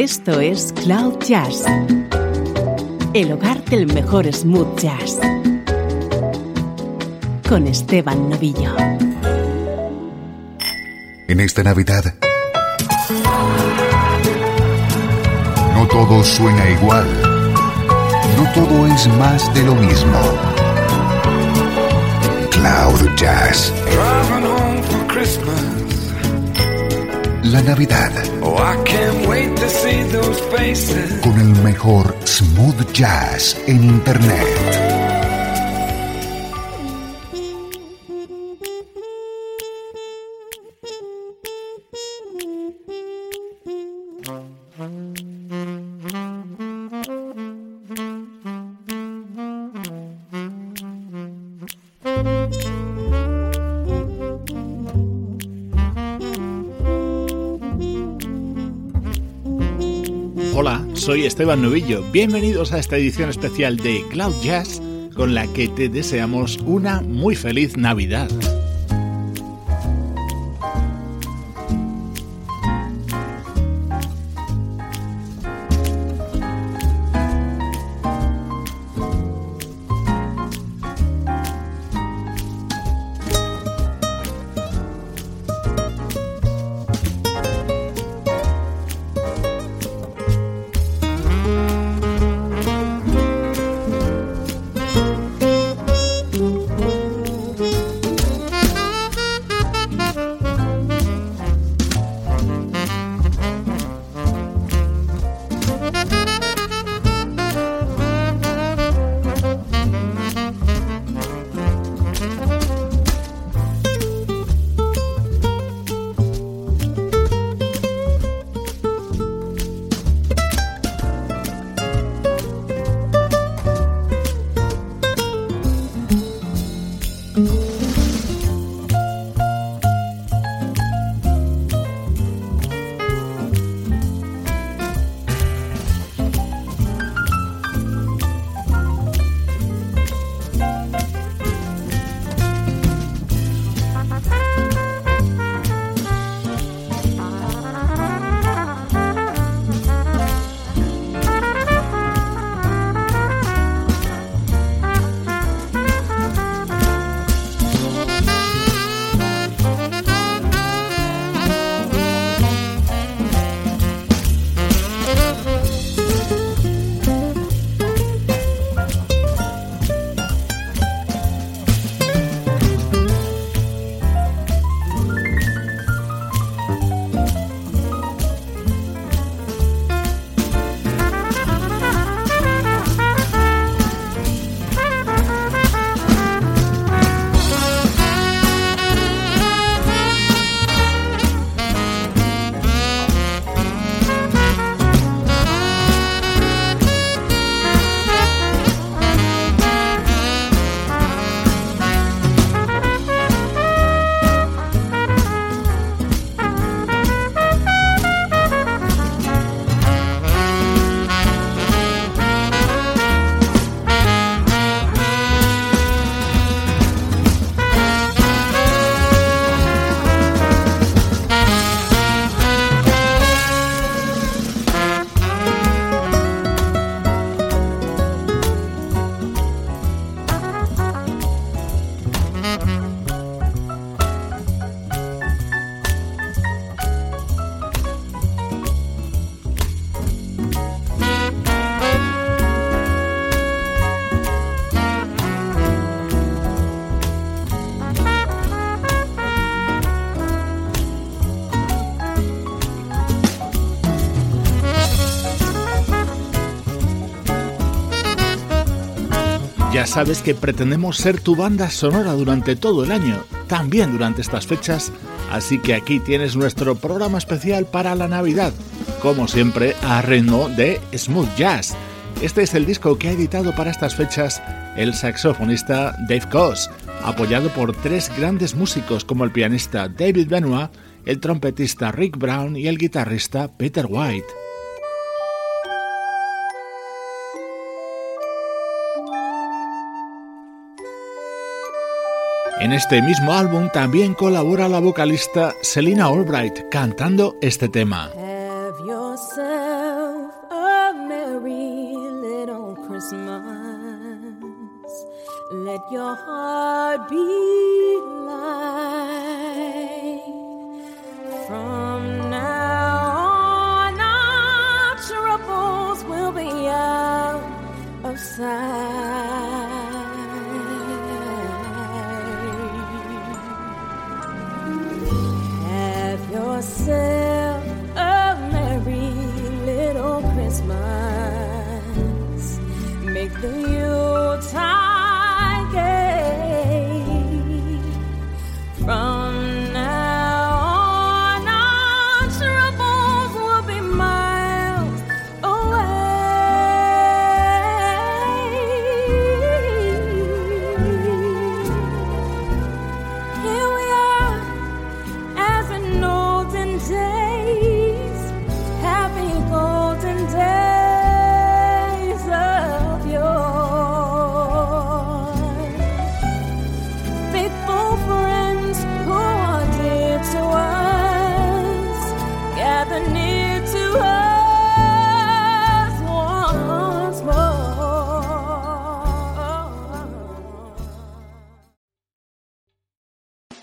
Esto es Cloud Jazz, el hogar del mejor smooth jazz, con Esteban Novillo. En esta Navidad, no todo suena igual, no todo es más de lo mismo. Cloud Jazz. La Navidad. Oh, Con el mejor smooth jazz en Internet. Soy Esteban Novillo. Bienvenidos a esta edición especial de Cloud Jazz con la que te deseamos una muy feliz Navidad. Sabes que pretendemos ser tu banda sonora durante todo el año, también durante estas fechas, así que aquí tienes nuestro programa especial para la Navidad, como siempre a ritmo de smooth jazz. Este es el disco que ha editado para estas fechas el saxofonista Dave Koz, apoyado por tres grandes músicos como el pianista David Benoit, el trompetista Rick Brown y el guitarrista Peter White. En este mismo álbum también colabora la vocalista Selina Albright cantando este tema.